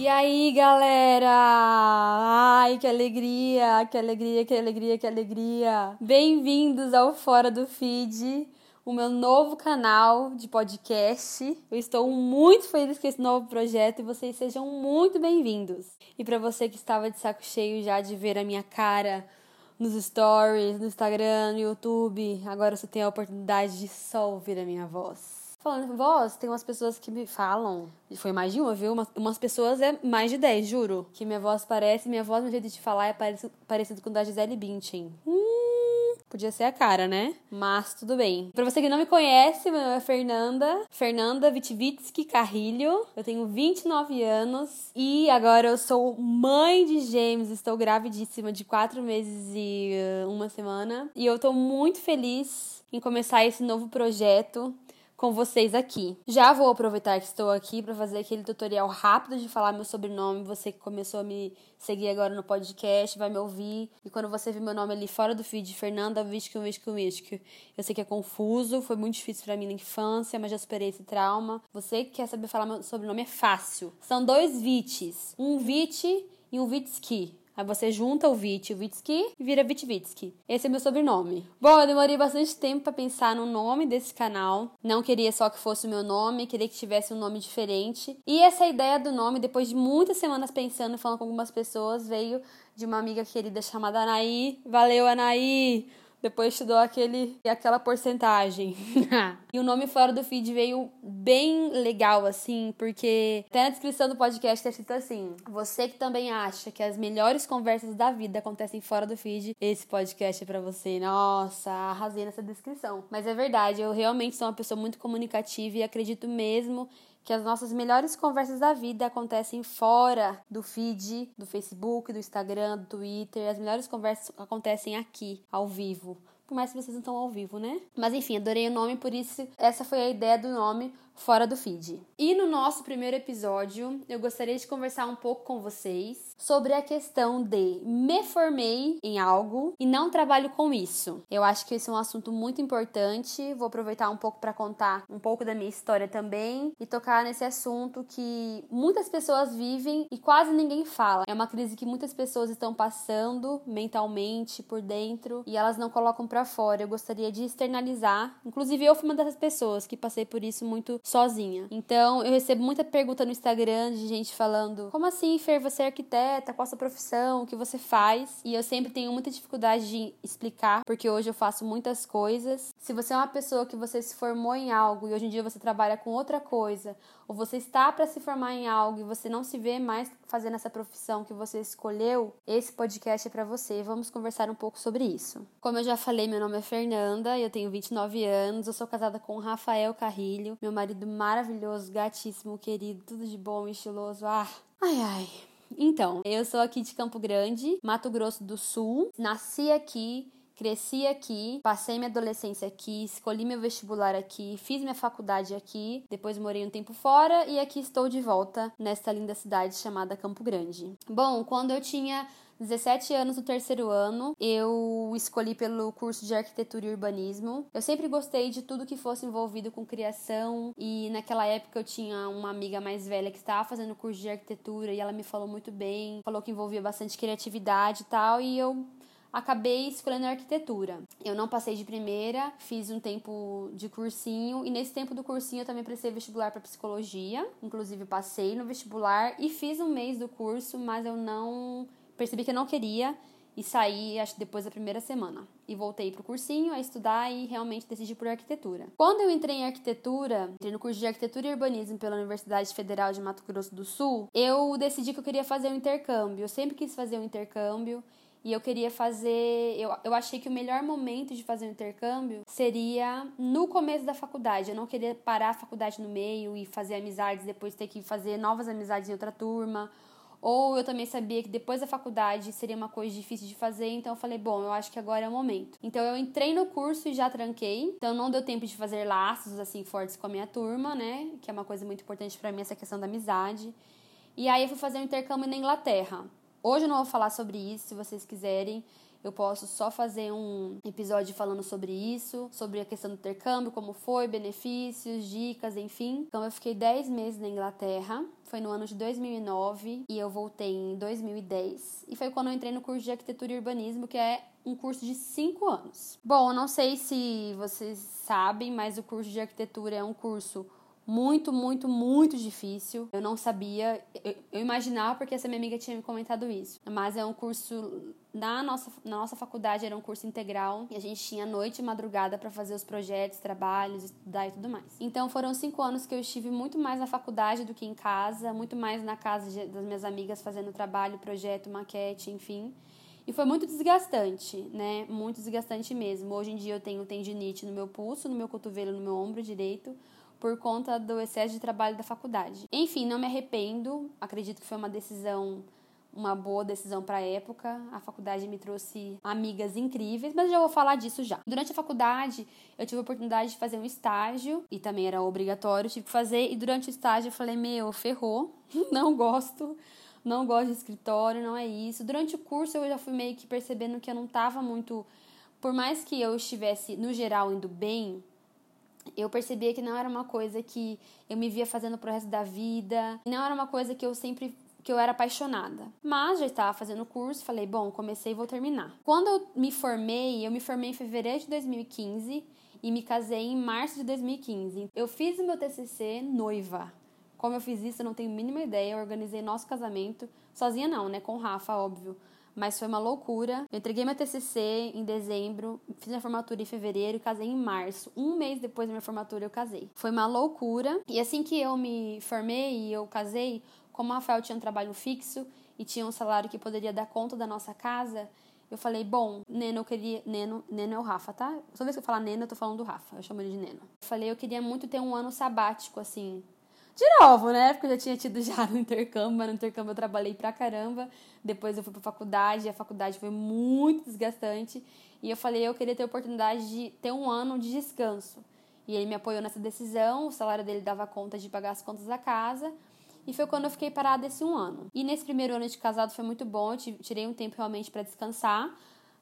E aí, galera? Ai, que alegria, que alegria, que alegria, que alegria. Bem-vindos ao Fora do Feed, o meu novo canal de podcast. Eu estou muito feliz com esse novo projeto e vocês sejam muito bem-vindos. E para você que estava de saco cheio já de ver a minha cara nos stories, no Instagram, no YouTube, agora você tem a oportunidade de só ouvir a minha voz. Falando voz, tem umas pessoas que me falam, foi mais de uma, viu? Umas, umas pessoas é mais de 10, juro. Que minha voz parece, minha voz, meu jeito de falar é parecido, parecido com o da Gisele Bündchen. Hum, podia ser a cara, né? Mas tudo bem. Pra você que não me conhece, meu nome é Fernanda. Fernanda Vitvitsky Carrilho. Eu tenho 29 anos e agora eu sou mãe de gêmeos. Estou gravidíssima de 4 meses e uh, uma semana. E eu tô muito feliz em começar esse novo projeto com vocês aqui. Já vou aproveitar que estou aqui para fazer aquele tutorial rápido de falar meu sobrenome. Você que começou a me seguir agora no podcast, vai me ouvir. E quando você vir meu nome ali fora do feed, Fernanda Visco, Visco, Visco, eu sei que é confuso, foi muito difícil para mim na infância, mas já superei esse trauma. Você que quer saber falar meu sobrenome é fácil. São dois Vites, um Vite e um Vitsky. Aí você junta o Vit o Vitsky e vira Vitvitsky. Esse é meu sobrenome. Bom, eu demorei bastante tempo para pensar no nome desse canal. Não queria só que fosse o meu nome, queria que tivesse um nome diferente. E essa ideia do nome, depois de muitas semanas pensando e falando com algumas pessoas, veio de uma amiga querida chamada Anaí. Valeu, Anaí! Depois te dou aquele, aquela porcentagem. e o nome fora do feed veio bem legal, assim, porque até na descrição do podcast tá escrito assim: Você que também acha que as melhores conversas da vida acontecem fora do feed, esse podcast é pra você. Nossa, arrasei nessa descrição. Mas é verdade, eu realmente sou uma pessoa muito comunicativa e acredito mesmo que as nossas melhores conversas da vida acontecem fora do feed, do Facebook, do Instagram, do Twitter. As melhores conversas acontecem aqui, ao vivo. Por mais que vocês não estão ao vivo, né? Mas enfim, adorei o nome, por isso essa foi a ideia do nome fora do feed. E no nosso primeiro episódio, eu gostaria de conversar um pouco com vocês sobre a questão de me formei em algo e não trabalho com isso. Eu acho que esse é um assunto muito importante. Vou aproveitar um pouco para contar um pouco da minha história também e tocar nesse assunto que muitas pessoas vivem e quase ninguém fala. É uma crise que muitas pessoas estão passando mentalmente por dentro e elas não colocam para fora. Eu gostaria de externalizar. Inclusive eu fui uma dessas pessoas que passei por isso muito sozinha. Então, eu recebo muita pergunta no Instagram de gente falando: como assim, Fer, você é arquiteta? Qual a sua profissão? O que você faz? E eu sempre tenho muita dificuldade de explicar, porque hoje eu faço muitas coisas. Se você é uma pessoa que você se formou em algo e hoje em dia você trabalha com outra coisa, ou você está para se formar em algo e você não se vê mais fazendo essa profissão que você escolheu, esse podcast é para você. Vamos conversar um pouco sobre isso. Como eu já falei, meu nome é Fernanda, eu tenho 29 anos, eu sou casada com Rafael Carrilho, meu marido maravilhoso, gatíssimo, querido, tudo de bom, estiloso. Ah, ai ai. Então, eu sou aqui de Campo Grande, Mato Grosso do Sul. Nasci aqui, Cresci aqui, passei minha adolescência aqui, escolhi meu vestibular aqui, fiz minha faculdade aqui, depois morei um tempo fora e aqui estou de volta nesta linda cidade chamada Campo Grande. Bom, quando eu tinha 17 anos no terceiro ano, eu escolhi pelo curso de arquitetura e urbanismo. Eu sempre gostei de tudo que fosse envolvido com criação e naquela época eu tinha uma amiga mais velha que estava fazendo curso de arquitetura e ela me falou muito bem, falou que envolvia bastante criatividade e tal, e eu acabei escolhendo arquitetura. Eu não passei de primeira, fiz um tempo de cursinho e nesse tempo do cursinho eu também prestei vestibular para psicologia. Inclusive passei no vestibular e fiz um mês do curso, mas eu não percebi que eu não queria e saí acho depois da primeira semana e voltei pro cursinho a estudar e realmente decidi por arquitetura. Quando eu entrei em arquitetura, entrei no curso de arquitetura e urbanismo pela Universidade Federal de Mato Grosso do Sul, eu decidi que eu queria fazer um intercâmbio. Eu sempre quis fazer um intercâmbio e eu queria fazer. Eu, eu achei que o melhor momento de fazer o intercâmbio seria no começo da faculdade. Eu não queria parar a faculdade no meio e fazer amizades, depois ter que fazer novas amizades em outra turma. Ou eu também sabia que depois da faculdade seria uma coisa difícil de fazer, então eu falei, bom, eu acho que agora é o momento. Então eu entrei no curso e já tranquei, então não deu tempo de fazer laços assim fortes com a minha turma, né? Que é uma coisa muito importante para mim essa questão da amizade. E aí eu fui fazer um intercâmbio na Inglaterra. Hoje eu não vou falar sobre isso, se vocês quiserem. eu posso só fazer um episódio falando sobre isso, sobre a questão do intercâmbio, como foi, benefícios, dicas, enfim. Então eu fiquei 10 meses na Inglaterra, foi no ano de 2009 e eu voltei em 2010. E foi quando eu entrei no curso de arquitetura e urbanismo, que é um curso de 5 anos. Bom, não sei se vocês sabem, mas o curso de arquitetura é um curso muito, muito, muito difícil. Eu não sabia, eu, eu, imaginava porque essa minha amiga tinha me comentado isso. Mas é um curso na nossa, na nossa faculdade era um curso integral e a gente tinha noite e madrugada para fazer os projetos, trabalhos, estudar e tudo mais. Então foram cinco anos que eu estive muito mais na faculdade do que em casa, muito mais na casa de, das minhas amigas fazendo trabalho, projeto, maquete, enfim. E foi muito desgastante, né? Muito desgastante mesmo. Hoje em dia eu tenho tendinite no meu pulso, no meu cotovelo, no meu ombro direito por conta do excesso de trabalho da faculdade. Enfim, não me arrependo, acredito que foi uma decisão uma boa decisão para a época. A faculdade me trouxe amigas incríveis, mas já vou falar disso já. Durante a faculdade, eu tive a oportunidade de fazer um estágio e também era obrigatório, tive que fazer. E durante o estágio eu falei: Meu, ferrou, não gosto, não gosto de escritório, não é isso. Durante o curso eu já fui meio que percebendo que eu não estava muito. Por mais que eu estivesse, no geral, indo bem, eu percebia que não era uma coisa que eu me via fazendo pro resto da vida, não era uma coisa que eu sempre que eu era apaixonada. Mas já estava fazendo o curso, falei, bom, comecei e vou terminar. Quando eu me formei, eu me formei em fevereiro de 2015 e me casei em março de 2015. Eu fiz o meu TCC noiva. Como eu fiz isso, eu não tenho a mínima ideia. Eu organizei nosso casamento sozinha não, né, com o Rafa, óbvio mas foi uma loucura. Eu entreguei meu TCC em dezembro, fiz minha formatura em fevereiro e casei em março. Um mês depois da minha formatura eu casei. Foi uma loucura. E assim que eu me formei e eu casei, como a Rafael tinha um trabalho fixo e tinha um salário que poderia dar conta da nossa casa, eu falei, bom, Neno, eu queria. Neno, Neno é o Rafa, tá? Toda vez que eu falar Neno, eu tô falando do Rafa. Eu chamo ele de Neno. Eu falei, eu queria muito ter um ano sabático, assim, de novo, né? Porque eu já tinha tido já no intercâmbio, mas no intercâmbio eu trabalhei pra caramba. Depois eu fui pra faculdade, e a faculdade foi muito desgastante. E eu falei, eu queria ter a oportunidade de ter um ano de descanso. E ele me apoiou nessa decisão, o salário dele dava conta de pagar as contas da casa. E foi quando eu fiquei parada esse um ano. E nesse primeiro ano de casado foi muito bom, eu tirei um tempo realmente para descansar.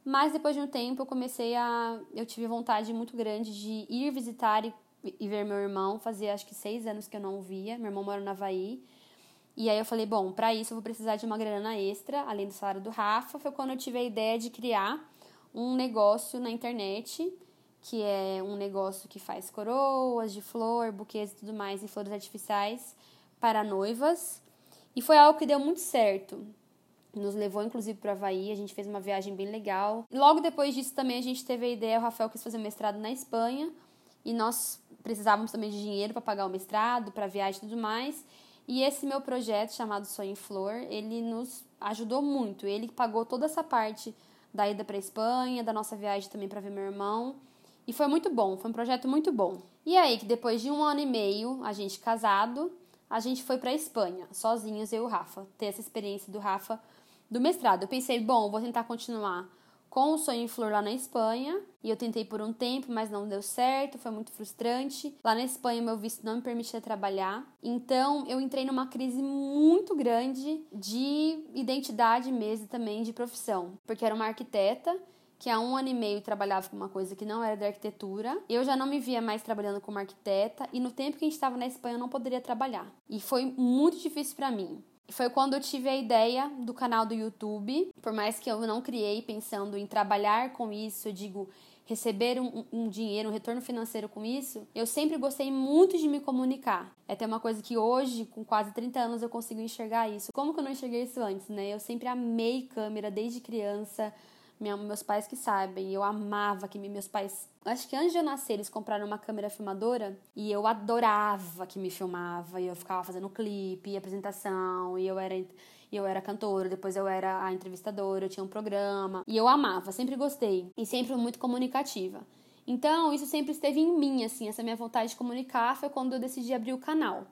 Mas depois de um tempo eu comecei a. Eu tive vontade muito grande de ir visitar e e ver meu irmão. Fazia acho que seis anos que eu não o via. Meu irmão mora no Havaí. E aí eu falei, bom, para isso eu vou precisar de uma grana extra, além do salário do Rafa. Foi quando eu tive a ideia de criar um negócio na internet, que é um negócio que faz coroas de flor, buquês e tudo mais, e flores artificiais para noivas. E foi algo que deu muito certo. Nos levou, inclusive, para Havaí. A gente fez uma viagem bem legal. Logo depois disso, também a gente teve a ideia. O Rafael quis fazer mestrado na Espanha. E nós precisávamos também de dinheiro para pagar o mestrado, para viagem e tudo mais. E esse meu projeto chamado Sonho em Flor, ele nos ajudou muito. Ele pagou toda essa parte da ida para Espanha, da nossa viagem também para ver meu irmão. E foi muito bom, foi um projeto muito bom. E aí que depois de um ano e meio, a gente casado, a gente foi para Espanha, sozinhos eu e o Rafa, ter essa experiência do Rafa do mestrado. Eu pensei, bom, vou tentar continuar com o Sonho em Flor lá na Espanha. E eu tentei por um tempo, mas não deu certo, foi muito frustrante. Lá na Espanha, meu visto não me permitia trabalhar. Então, eu entrei numa crise muito grande de identidade mesmo também de profissão. Porque era uma arquiteta que há um ano e meio trabalhava com uma coisa que não era da arquitetura. Eu já não me via mais trabalhando como arquiteta e no tempo que a gente estava na Espanha eu não poderia trabalhar. E foi muito difícil para mim foi quando eu tive a ideia do canal do YouTube. Por mais que eu não criei pensando em trabalhar com isso, eu digo receber um, um, dinheiro, um retorno financeiro com isso, eu sempre gostei muito de me comunicar. É até uma coisa que hoje, com quase 30 anos, eu consigo enxergar isso. Como que eu não enxerguei isso antes, né? Eu sempre amei câmera desde criança. Minha, meus pais que sabem, eu amava que meus pais. Acho que antes de eu nascer, eles compraram uma câmera filmadora e eu adorava que me filmava. E eu ficava fazendo clipe, apresentação, e eu era. Eu era cantora, depois eu era a entrevistadora, eu tinha um programa. E eu amava, sempre gostei. E sempre muito comunicativa. Então, isso sempre esteve em mim, assim, essa minha vontade de comunicar foi quando eu decidi abrir o canal.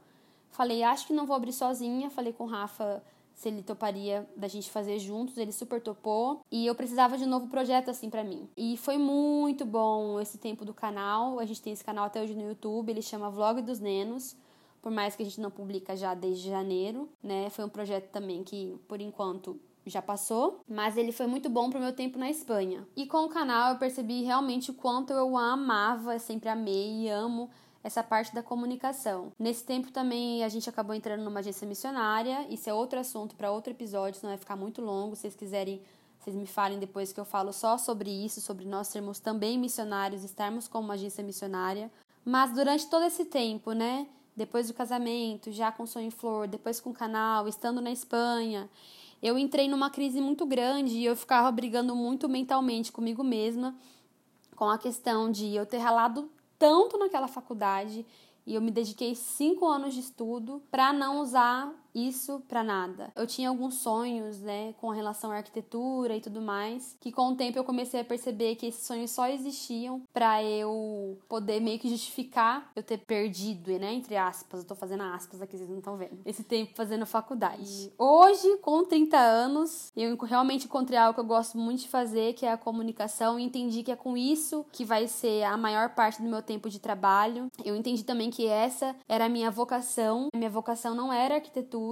Falei, acho que não vou abrir sozinha. Falei com o Rafa se ele toparia da gente fazer juntos, ele super topou. E eu precisava de um novo projeto assim para mim. E foi muito bom esse tempo do canal. A gente tem esse canal até hoje no YouTube, ele chama Vlog dos Nenos. Por mais que a gente não publica já desde janeiro, né? Foi um projeto também que, por enquanto, já passou, mas ele foi muito bom pro meu tempo na Espanha. E com o canal eu percebi realmente o quanto eu amava, sempre amei e amo essa parte da comunicação. Nesse tempo também a gente acabou entrando numa agência missionária, isso é outro assunto para outro episódio, senão vai ficar muito longo. Se vocês quiserem, vocês me falem depois que eu falo só sobre isso, sobre nós sermos também missionários, estarmos como uma agência missionária. Mas durante todo esse tempo, né, depois do casamento, já com Sonho em Flor, depois com o canal, estando na Espanha, eu entrei numa crise muito grande e eu ficava brigando muito mentalmente comigo mesma com a questão de eu ter ralado tanto naquela faculdade e eu me dediquei cinco anos de estudo para não usar isso para nada. Eu tinha alguns sonhos, né, com relação à arquitetura e tudo mais, que com o tempo eu comecei a perceber que esses sonhos só existiam para eu poder meio que justificar eu ter perdido, né, entre aspas, eu tô fazendo aspas aqui, vocês não estão vendo. Esse tempo fazendo faculdade. Hoje, com 30 anos, eu realmente encontrei algo que eu gosto muito de fazer, que é a comunicação, e entendi que é com isso que vai ser a maior parte do meu tempo de trabalho. Eu entendi também que essa era a minha vocação. A minha vocação não era arquitetura,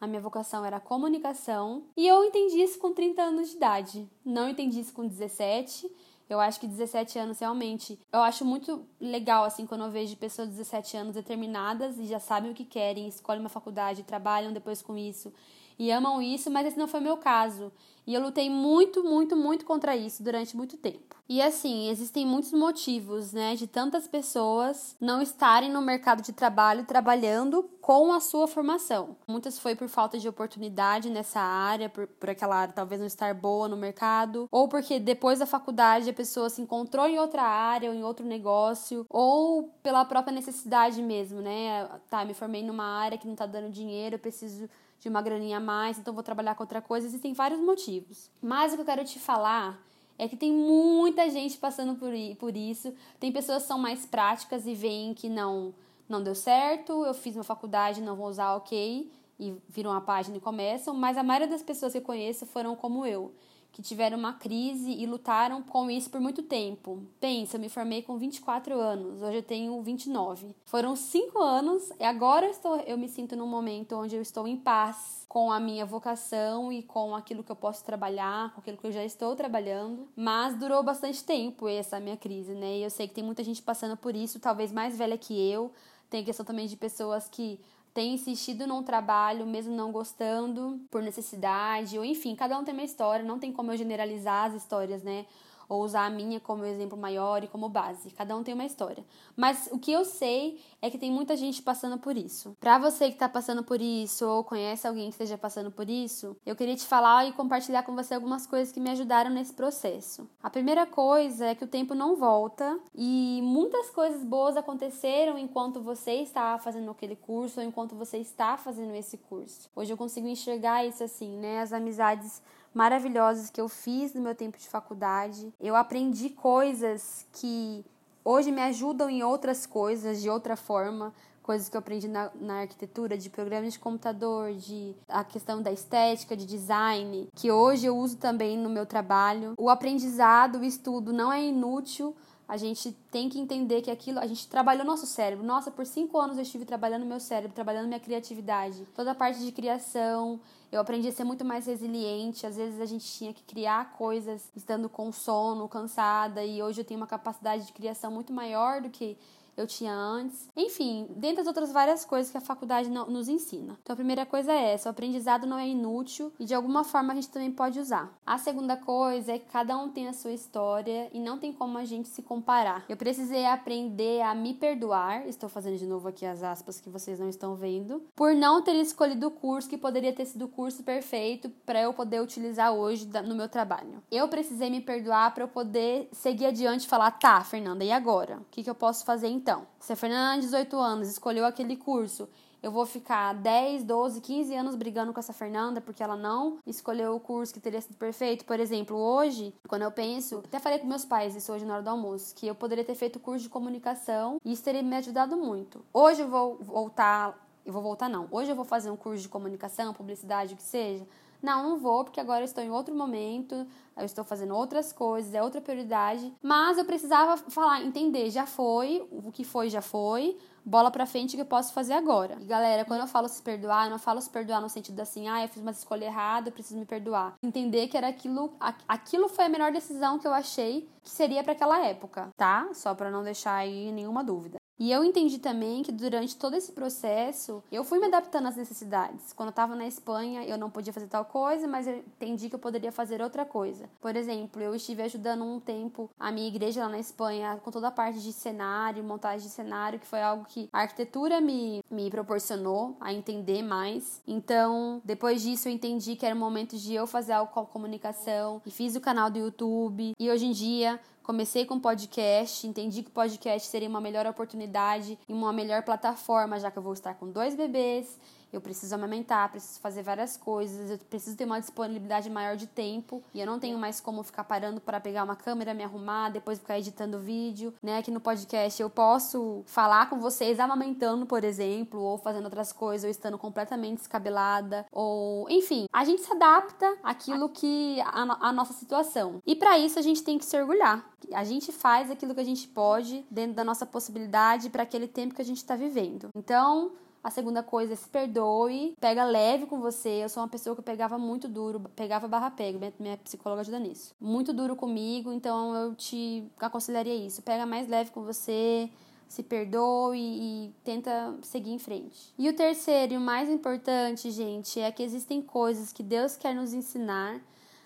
a minha vocação era comunicação, e eu entendi isso com 30 anos de idade. Não entendi isso com 17. Eu acho que 17 anos realmente. Eu acho muito legal, assim, quando eu vejo pessoas de 17 anos determinadas e já sabem o que querem, escolhem uma faculdade, trabalham depois com isso e amam isso, mas esse não foi meu caso. E eu lutei muito, muito, muito contra isso durante muito tempo. E assim, existem muitos motivos, né, de tantas pessoas não estarem no mercado de trabalho trabalhando com a sua formação. Muitas foi por falta de oportunidade nessa área, por, por aquela área talvez não estar boa no mercado, ou porque depois da faculdade a pessoa se encontrou em outra área ou em outro negócio, ou pela própria necessidade mesmo, né? Tá, me formei numa área que não tá dando dinheiro, eu preciso de uma graninha a mais, então vou trabalhar com outra coisa. Existem vários motivos. Mas o que eu quero te falar é que tem muita gente passando por, por isso. Tem pessoas que são mais práticas e veem que não não deu certo, eu fiz uma faculdade, não vou usar ok, e viram a página e começam, mas a maioria das pessoas que eu conheço foram como eu que tiveram uma crise e lutaram com isso por muito tempo. Pensa, eu me formei com 24 anos, hoje eu tenho 29. Foram cinco anos e agora eu, estou, eu me sinto num momento onde eu estou em paz com a minha vocação e com aquilo que eu posso trabalhar, com aquilo que eu já estou trabalhando. Mas durou bastante tempo essa minha crise, né? E eu sei que tem muita gente passando por isso, talvez mais velha que eu. Tem a questão também de pessoas que tem insistido num trabalho, mesmo não gostando, por necessidade, ou enfim, cada um tem uma história, não tem como eu generalizar as histórias, né? Ou usar a minha como exemplo maior e como base. Cada um tem uma história. Mas o que eu sei é que tem muita gente passando por isso. Para você que está passando por isso ou conhece alguém que esteja passando por isso, eu queria te falar e compartilhar com você algumas coisas que me ajudaram nesse processo. A primeira coisa é que o tempo não volta e muitas coisas boas aconteceram enquanto você estava fazendo aquele curso ou enquanto você está fazendo esse curso. Hoje eu consigo enxergar isso assim, né? As amizades maravilhosas que eu fiz no meu tempo de faculdade. Eu aprendi coisas que hoje me ajudam em outras coisas, de outra forma. Coisas que eu aprendi na, na arquitetura, de programas de computador, de a questão da estética, de design, que hoje eu uso também no meu trabalho. O aprendizado, o estudo não é inútil, a gente tem que entender que aquilo. A gente trabalhou nosso cérebro. Nossa, por cinco anos eu estive trabalhando meu cérebro, trabalhando minha criatividade. Toda a parte de criação. Eu aprendi a ser muito mais resiliente. Às vezes a gente tinha que criar coisas estando com sono, cansada. E hoje eu tenho uma capacidade de criação muito maior do que eu tinha antes. Enfim, dentre as outras várias coisas que a faculdade nos ensina. Então a primeira coisa é essa: o aprendizado não é inútil e de alguma forma a gente também pode usar. A segunda coisa é que cada um tem a sua história e não tem como a gente se comparar. Eu precisei aprender a me perdoar, estou fazendo de novo aqui as aspas que vocês não estão vendo, por não ter escolhido o curso que poderia ter sido o curso perfeito para eu poder utilizar hoje no meu trabalho. Eu precisei me perdoar para eu poder seguir adiante e falar: tá, Fernanda, e agora? O que, que eu posso fazer então? Então, se a Fernanda, de 18 anos, escolheu aquele curso, eu vou ficar 10, 12, 15 anos brigando com essa Fernanda porque ela não escolheu o curso que teria sido perfeito. Por exemplo, hoje, quando eu penso, até falei com meus pais isso hoje na hora do almoço, que eu poderia ter feito curso de comunicação e isso teria me ajudado muito. Hoje eu vou voltar, eu vou voltar não. Hoje eu vou fazer um curso de comunicação, publicidade, o que seja Não, não vou, porque agora eu estou em outro momento, eu estou fazendo outras coisas, é outra prioridade. Mas eu precisava falar, entender, já foi, o que foi já foi, bola pra frente que eu posso fazer agora. E galera, quando eu falo se perdoar, eu não falo se perdoar no sentido assim, ah, eu fiz uma escolha errada, eu preciso me perdoar. Entender que era aquilo, aquilo foi a melhor decisão que eu achei que seria para aquela época, tá? Só para não deixar aí nenhuma dúvida. E eu entendi também que durante todo esse processo eu fui me adaptando às necessidades. Quando eu estava na Espanha, eu não podia fazer tal coisa, mas eu entendi que eu poderia fazer outra coisa. Por exemplo, eu estive ajudando um tempo a minha igreja lá na Espanha com toda a parte de cenário, montagem de cenário, que foi algo que a arquitetura me, me proporcionou a entender mais. Então, depois disso, eu entendi que era o momento de eu fazer algo com a comunicação e fiz o canal do YouTube. E hoje em dia, Comecei com podcast, entendi que podcast seria uma melhor oportunidade e uma melhor plataforma, já que eu vou estar com dois bebês eu preciso amamentar, preciso fazer várias coisas, eu preciso ter uma disponibilidade maior de tempo e eu não tenho mais como ficar parando para pegar uma câmera, me arrumar, depois ficar editando vídeo, né? Aqui no podcast eu posso falar com vocês amamentando, por exemplo, ou fazendo outras coisas, ou estando completamente descabelada, ou enfim, a gente se adapta àquilo que a, a nossa situação. E para isso a gente tem que se orgulhar. A gente faz aquilo que a gente pode dentro da nossa possibilidade para aquele tempo que a gente está vivendo. Então, a segunda coisa é se perdoe, pega leve com você. Eu sou uma pessoa que pegava muito duro, pegava barra pega, minha psicóloga ajuda nisso. Muito duro comigo, então eu te aconselharia isso. Pega mais leve com você, se perdoe e, e tenta seguir em frente. E o terceiro e o mais importante, gente, é que existem coisas que Deus quer nos ensinar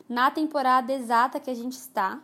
na temporada exata que a gente está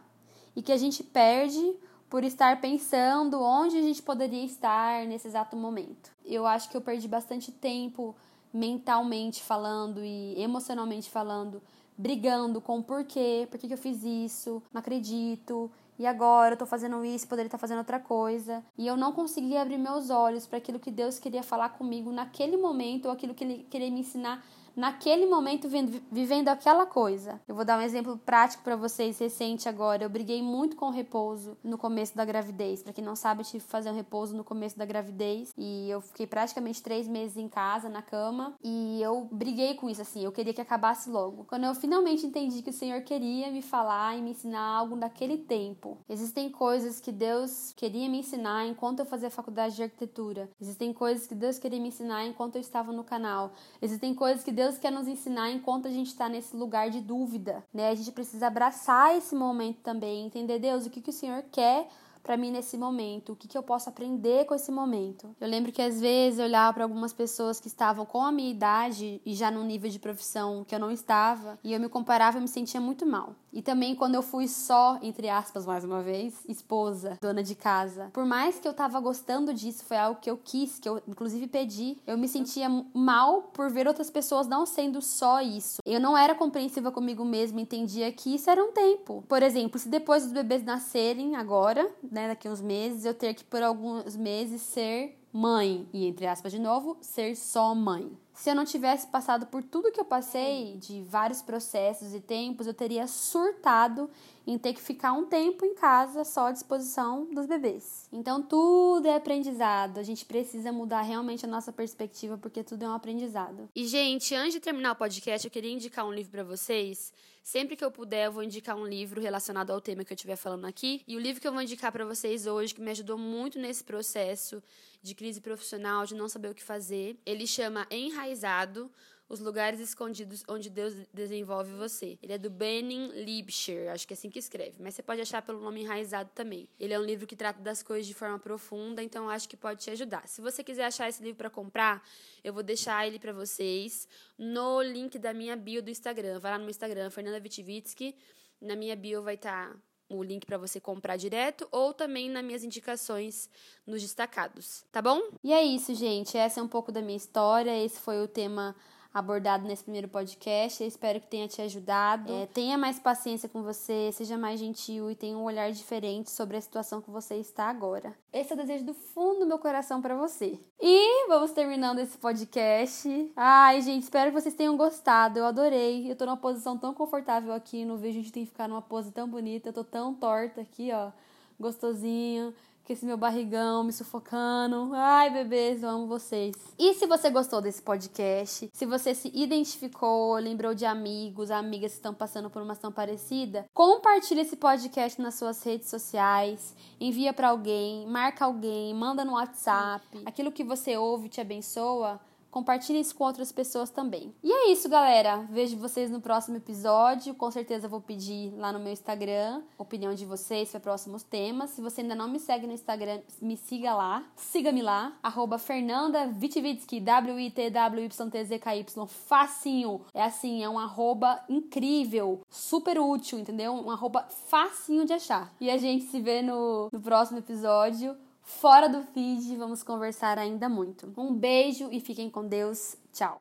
e que a gente perde por estar pensando onde a gente poderia estar nesse exato momento. Eu acho que eu perdi bastante tempo mentalmente falando e emocionalmente falando, brigando com o porquê, por que, eu fiz isso, não acredito, e agora eu tô fazendo isso, poderia estar fazendo outra coisa. E eu não conseguia abrir meus olhos para aquilo que Deus queria falar comigo naquele momento, ou aquilo que Ele queria me ensinar naquele momento vivendo aquela coisa. Eu vou dar um exemplo prático para vocês recente agora. Eu briguei muito com o repouso no começo da gravidez. Para quem não sabe, eu tive que fazer um repouso no começo da gravidez e eu fiquei praticamente três meses em casa, na cama, e eu briguei com isso assim. Eu queria que acabasse logo. Quando eu finalmente entendi que o Senhor queria me falar e me ensinar algo daquele tempo, existem coisas que Deus queria me ensinar enquanto eu fazia faculdade de arquitetura. Existem coisas que Deus queria me ensinar enquanto eu estava no canal. Existem coisas que Deus Deus quer nos ensinar enquanto a gente está nesse lugar de dúvida, né? A gente precisa abraçar esse momento também, entender Deus o que, que o Senhor quer para mim nesse momento? O que, que eu posso aprender com esse momento? Eu lembro que às vezes eu olhava para algumas pessoas que estavam com a minha idade e já num nível de profissão que eu não estava, e eu me comparava e me sentia muito mal. E também quando eu fui só, entre aspas, mais uma vez, esposa, dona de casa. Por mais que eu tava gostando disso, foi algo que eu quis, que eu inclusive pedi, eu me sentia mal por ver outras pessoas não sendo só isso. Eu não era compreensiva comigo mesma, entendia que isso era um tempo. Por exemplo, se depois dos bebês nascerem agora, né, daqui uns meses, eu ter que por alguns meses ser mãe e entre aspas de novo, ser só mãe. Se eu não tivesse passado por tudo que eu passei, de vários processos e tempos, eu teria surtado em ter que ficar um tempo em casa só à disposição dos bebês. Então tudo é aprendizado. A gente precisa mudar realmente a nossa perspectiva porque tudo é um aprendizado. E gente, antes de terminar o podcast, eu queria indicar um livro para vocês. Sempre que eu puder, eu vou indicar um livro relacionado ao tema que eu estiver falando aqui. E o livro que eu vou indicar para vocês hoje, que me ajudou muito nesse processo de crise profissional, de não saber o que fazer, ele chama Enraizado os Lugares Escondidos Onde Deus Desenvolve Você. Ele é do Benning Liebscher, acho que é assim que escreve, mas você pode achar pelo nome Enraizado também. Ele é um livro que trata das coisas de forma profunda, então acho que pode te ajudar. Se você quiser achar esse livro para comprar, eu vou deixar ele para vocês no link da minha bio do Instagram. Vai lá no meu Instagram, Fernanda Vitivitsky. Na minha bio vai estar tá o link para você comprar direto ou também nas minhas indicações nos destacados, tá bom? E é isso, gente. Essa é um pouco da minha história. Esse foi o tema abordado nesse primeiro podcast. Eu espero que tenha te ajudado. É, tenha mais paciência com você, seja mais gentil e tenha um olhar diferente sobre a situação que você está agora. Esse é o desejo do fundo do meu coração para você. E vamos terminando esse podcast. Ai, gente, espero que vocês tenham gostado. Eu adorei. Eu tô numa posição tão confortável aqui. No vídeo a gente tem que ficar numa pose tão bonita. Eu tô tão torta aqui, ó. Gostosinho com esse meu barrigão me sufocando. Ai, bebês, eu amo vocês. E se você gostou desse podcast, se você se identificou, lembrou de amigos, amigas que estão passando por uma situação parecida, compartilhe esse podcast nas suas redes sociais, envia para alguém, marca alguém, manda no WhatsApp. Aquilo que você ouve te abençoa Compartilhe isso com outras pessoas também. E é isso, galera. Vejo vocês no próximo episódio. Com certeza vou pedir lá no meu Instagram opinião de vocês para próximos temas. Se você ainda não me segue no Instagram, me siga lá. Siga-me lá. Arroba Fernanda W-I-T-W-Y-T-Z-K-Y. Facinho. É assim, é um arroba incrível, super útil, entendeu? Um arroba facinho de achar. E a gente se vê no, no próximo episódio. Fora do feed, vamos conversar ainda muito. Um beijo e fiquem com Deus. Tchau.